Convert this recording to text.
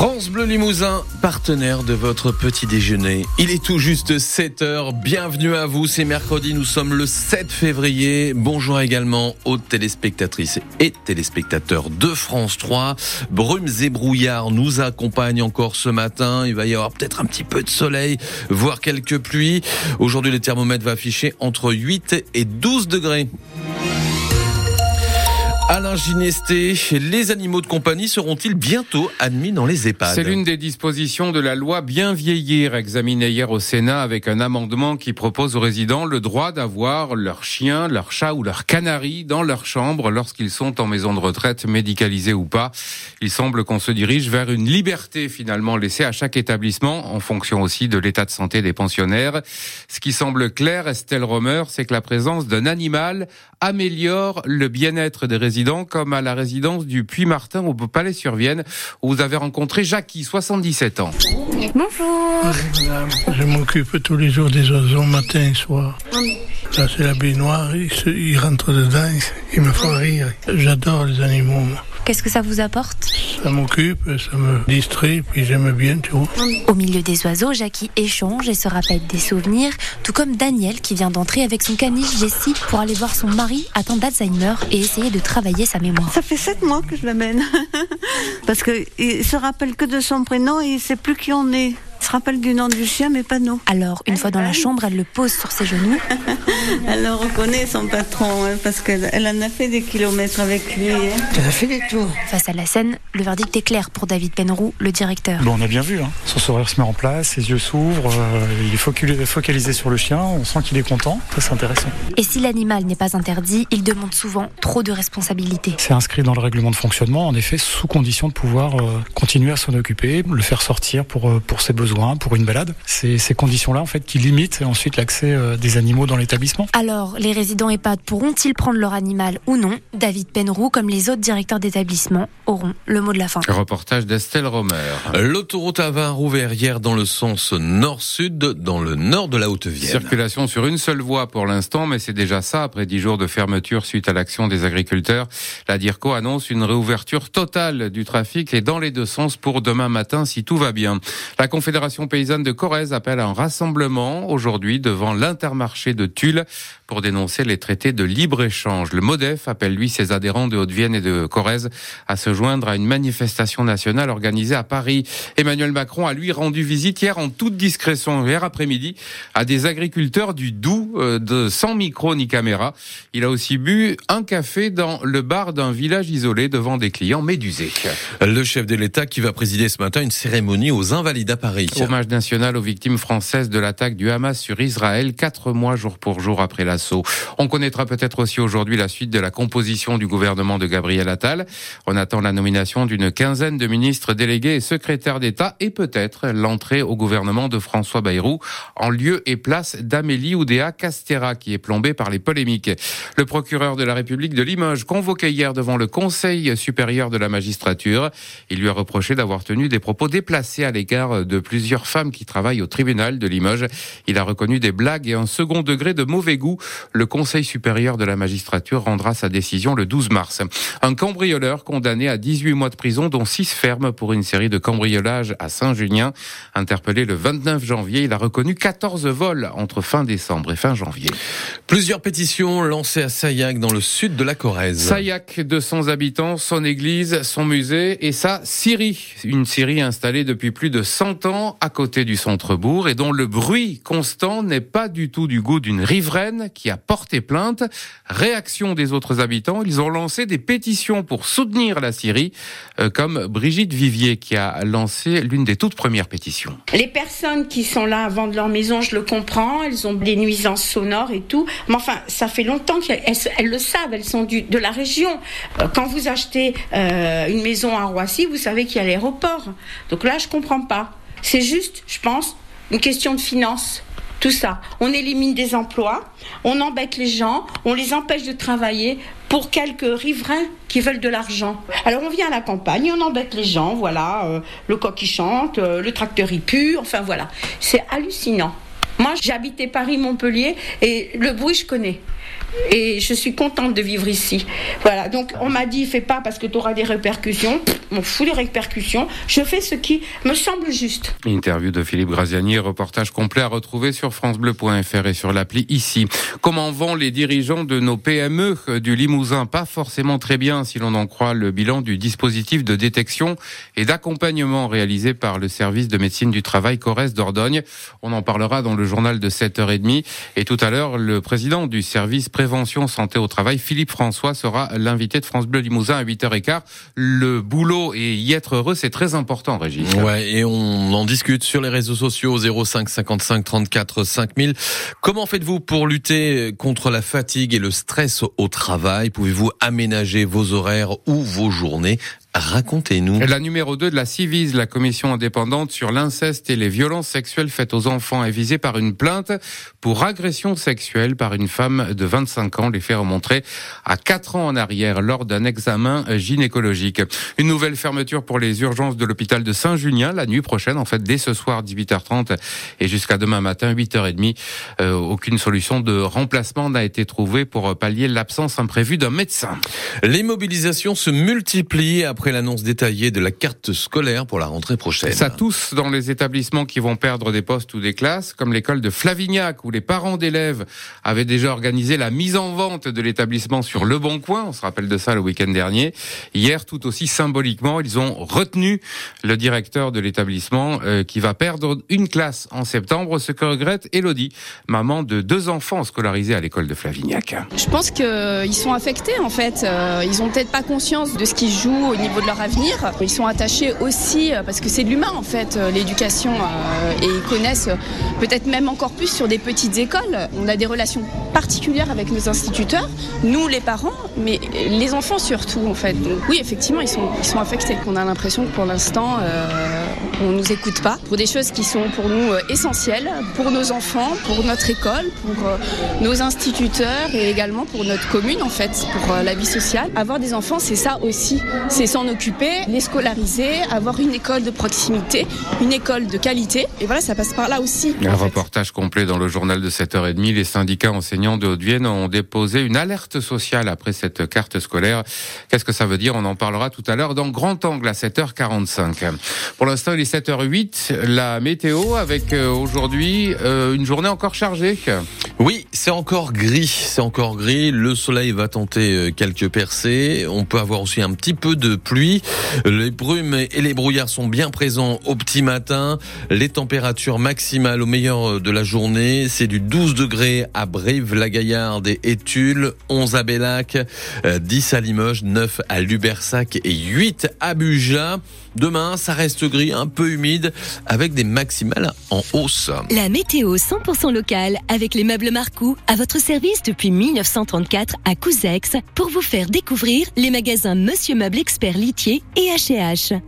France Bleu Limousin, partenaire de votre petit déjeuner. Il est tout juste 7 heures. Bienvenue à vous. C'est mercredi. Nous sommes le 7 février. Bonjour également aux téléspectatrices et téléspectateurs de France 3. Brumes et brouillards nous accompagnent encore ce matin. Il va y avoir peut-être un petit peu de soleil, voire quelques pluies. Aujourd'hui, le thermomètre va afficher entre 8 et 12 degrés. Alain Ginesté, les animaux de compagnie seront-ils bientôt admis dans les EHPAD C'est l'une des dispositions de la loi Bien vieillir examinée hier au Sénat avec un amendement qui propose aux résidents le droit d'avoir leur chien, leur chat ou leur canari dans leur chambre lorsqu'ils sont en maison de retraite, médicalisés ou pas. Il semble qu'on se dirige vers une liberté finalement laissée à chaque établissement en fonction aussi de l'état de santé des pensionnaires. Ce qui semble clair, Estelle Romer, c'est que la présence d'un animal améliore le bien-être des résidents comme à la résidence du Puy-Martin au Palais-sur-Vienne, où vous avez rencontré Jackie, 77 ans. Bonjour. Je m'occupe tous les jours des oiseaux, matin et soir. Là, c'est la baignoire, ils, ils rentrent dedans, ils me font rire. J'adore les animaux. Qu'est-ce que ça vous apporte Ça m'occupe, ça me distrait, puis j'aime bien, tu vois. Au milieu des oiseaux, Jackie échange et se rappelle des souvenirs, tout comme Daniel qui vient d'entrer avec son caniche Jessie pour aller voir son mari atteint d'Alzheimer et essayer de travailler sa mémoire. Ça fait sept mois que je l'amène. Parce qu'il se rappelle que de son prénom et il sait plus qui on est se rappelle du nom du chien, mais pas nous. Alors, une fois dans la chambre, elle le pose sur ses genoux. elle le reconnaît, son patron, hein, parce qu'elle en a fait des kilomètres avec lui. Hein. Elle a fait des tours. Face à la scène, le verdict est clair pour David Penroux, le directeur. Bon, on a bien vu, hein. son sourire se met en place, ses yeux s'ouvrent, euh, il est focalisé sur le chien, on sent qu'il est content, ça c'est intéressant. Et si l'animal n'est pas interdit, il demande souvent trop de responsabilités. C'est inscrit dans le règlement de fonctionnement, en effet, sous condition de pouvoir euh, continuer à s'en occuper, le faire sortir pour, euh, pour ses besoins pour une balade. C'est ces conditions-là en fait qui limitent ensuite l'accès euh, des animaux dans l'établissement. Alors, les résidents EHPAD pourront-ils prendre leur animal ou non? David Penroux, comme les autres directeurs d'établissement, auront le mot de la fin. Reportage d'Estelle Romer. L'autoroute A20 rouvert hier dans le sens nord-sud, dans le nord de la Haute-Vienne. Circulation sur une seule voie pour l'instant, mais c'est déjà ça après dix jours de fermeture suite à l'action des agriculteurs. La DIRCO annonce une réouverture totale du trafic et dans les deux sens pour demain matin si tout va bien. La Confédération paysanne de Corrèze appelle à un rassemblement aujourd'hui devant l'intermarché de Tulle pour dénoncer les traités de libre-échange. Le MODEF appelle lui ses adhérents de Haute-Vienne et de Corrèze à se joindre à une manifestation nationale organisée à Paris. Emmanuel Macron a lui rendu visite hier en toute discrétion, hier après-midi, à des agriculteurs du Doubs euh, sans micro ni caméra. Il a aussi bu un café dans le bar d'un village isolé devant des clients médusés. Le chef de l'État qui va présider ce matin une cérémonie aux Invalides à Paris. Hommage national aux victimes françaises de l'attaque du Hamas sur Israël, quatre mois jour pour jour après l'assaut. On connaîtra peut-être aussi aujourd'hui la suite de la composition du gouvernement de Gabriel Attal. On attend la nomination d'une quinzaine de ministres délégués et secrétaires d'État et peut-être l'entrée au gouvernement de François Bayrou en lieu et place d'Amélie Oudéa Castera qui est plombée par les polémiques. Le procureur de la République de Limoges convoqué hier devant le Conseil supérieur de la magistrature. Il lui a reproché d'avoir tenu des propos déplacés à l'égard de plusieurs femmes qui travaillent au tribunal de Limoges. Il a reconnu des blagues et un second degré de mauvais goût. Le Conseil supérieur de la magistrature rendra sa décision le 12 mars. Un cambrioleur condamné à 18 mois de prison, dont 6 fermes pour une série de cambriolages à Saint-Junien. Interpellé le 29 janvier, il a reconnu 14 vols entre fin décembre et fin janvier. Plusieurs pétitions lancées à Sayac dans le sud de la Corrèze. Sayac, 200 habitants, son église, son musée et sa scierie. Une scierie installée depuis plus de 100 ans à côté du centre-bourg et dont le bruit constant n'est pas du tout du goût d'une riveraine qui a porté plainte. Réaction des autres habitants, ils ont lancé des pétitions pour soutenir la Syrie, euh, comme Brigitte Vivier qui a lancé l'une des toutes premières pétitions. Les personnes qui sont là à vendre leur maison, je le comprends, elles ont des nuisances sonores et tout, mais enfin, ça fait longtemps qu'elles elles le savent, elles sont du, de la région. Euh, quand vous achetez euh, une maison à Roissy, vous savez qu'il y a l'aéroport. Donc là, je comprends pas. C'est juste, je pense, une question de finance. Tout ça. On élimine des emplois, on embête les gens, on les empêche de travailler pour quelques riverains qui veulent de l'argent. Alors on vient à la campagne, on embête les gens, voilà, euh, le coq qui chante, le tracteur il pue, enfin voilà. C'est hallucinant. Moi, habité Paris-Montpellier et le bruit, je connais. Et je suis contente de vivre ici. Voilà, donc on m'a dit fais pas parce que tu auras des répercussions. On fout les répercussions. Je fais ce qui me semble juste. Interview de Philippe Graziani, reportage complet à retrouver sur francebleu.fr et sur l'appli ici. Comment vont les dirigeants de nos PME du Limousin Pas forcément très bien si l'on en croit le bilan du dispositif de détection et d'accompagnement réalisé par le service de médecine du travail Corrèze d'Ordogne. On en parlera dans le journal de 7h30 et tout à l'heure le président du service prévention santé au travail, Philippe François, sera l'invité de France Bleu Limousin à 8h15. Le boulot et y être heureux, c'est très important, Régis. Ouais, et on en discute sur les réseaux sociaux 05 55 34 5000. Comment faites-vous pour lutter contre la fatigue et le stress au travail? Pouvez-vous aménager vos horaires ou vos journées? Racontez-nous. La numéro 2 de la CIVIS, la commission indépendante sur l'inceste et les violences sexuelles faites aux enfants, est visée par une plainte pour agression sexuelle par une femme de 25 ans. Les faits remontrés à 4 ans en arrière lors d'un examen gynécologique. Une nouvelle fermeture pour les urgences de l'hôpital de Saint-Junien la nuit prochaine, en fait, dès ce soir 18h30 et jusqu'à demain matin 8h30. Euh, aucune solution de remplacement n'a été trouvée pour pallier l'absence imprévue d'un médecin. Les mobilisations se multiplient après l'annonce détaillée de la carte scolaire pour la rentrée prochaine. Ça tous dans les établissements qui vont perdre des postes ou des classes, comme l'école de Flavignac, où les parents d'élèves avaient déjà organisé la mise en vente de l'établissement sur Le Bon Coin. On se rappelle de ça le week-end dernier. Hier, tout aussi symboliquement, ils ont retenu le directeur de l'établissement euh, qui va perdre une classe en septembre, ce que regrette Elodie, maman de deux enfants scolarisés à l'école de Flavignac. Je pense qu'ils sont affectés en fait. Euh, ils ont peut-être pas conscience de ce qui se joue au niveau de leur avenir. Ils sont attachés aussi, euh, parce que c'est de l'humain en fait, euh, l'éducation, euh, et ils connaissent peut-être même encore plus sur des petites écoles. On a des relations particulières avec nos instituteurs, nous les parents, mais les enfants surtout en fait. Donc oui, effectivement, ils sont, ils sont affectés. On a l'impression que pour l'instant, on nous écoute pas pour des choses qui sont pour nous essentielles, pour nos enfants, pour notre école, pour nos instituteurs et également pour notre commune en fait, pour la vie sociale. Avoir des enfants, c'est ça aussi, c'est s'en occuper, les scolariser, avoir une école de proximité, une école de qualité. Et voilà, ça passe par là aussi. Un reportage complet dans le journal de 7h30. Les syndicats enseignants de Haute-Vienne ont déposé une alerte sociale après cette carte scolaire. Qu'est-ce que ça veut dire? On en parlera tout à l'heure dans Grand Angle à 7h45. Pour l'instant, il est 7h08. La météo avec euh, aujourd'hui euh, une journée encore chargée. Oui, c'est encore gris. C'est encore gris. Le soleil va tenter euh, quelques percées. On peut avoir aussi un petit peu de pluie. Les brumes et les brouillards sont bien présents au petit matin. Les températures maximales au meilleur de la journée, c'est du 12 degrés à Brive-la-Gaillarde et Tulle, 11 à Bellac, 10 à Limoges, 9 à Lubersac et 8 à Buja. Demain, ça reste gris, un peu humide, avec des maximales en hausse. La météo 100% locale avec les meubles Marcou à votre service depuis 1934 à Couzex pour vous faire découvrir les magasins Monsieur Meuble Expert Litier et H&H.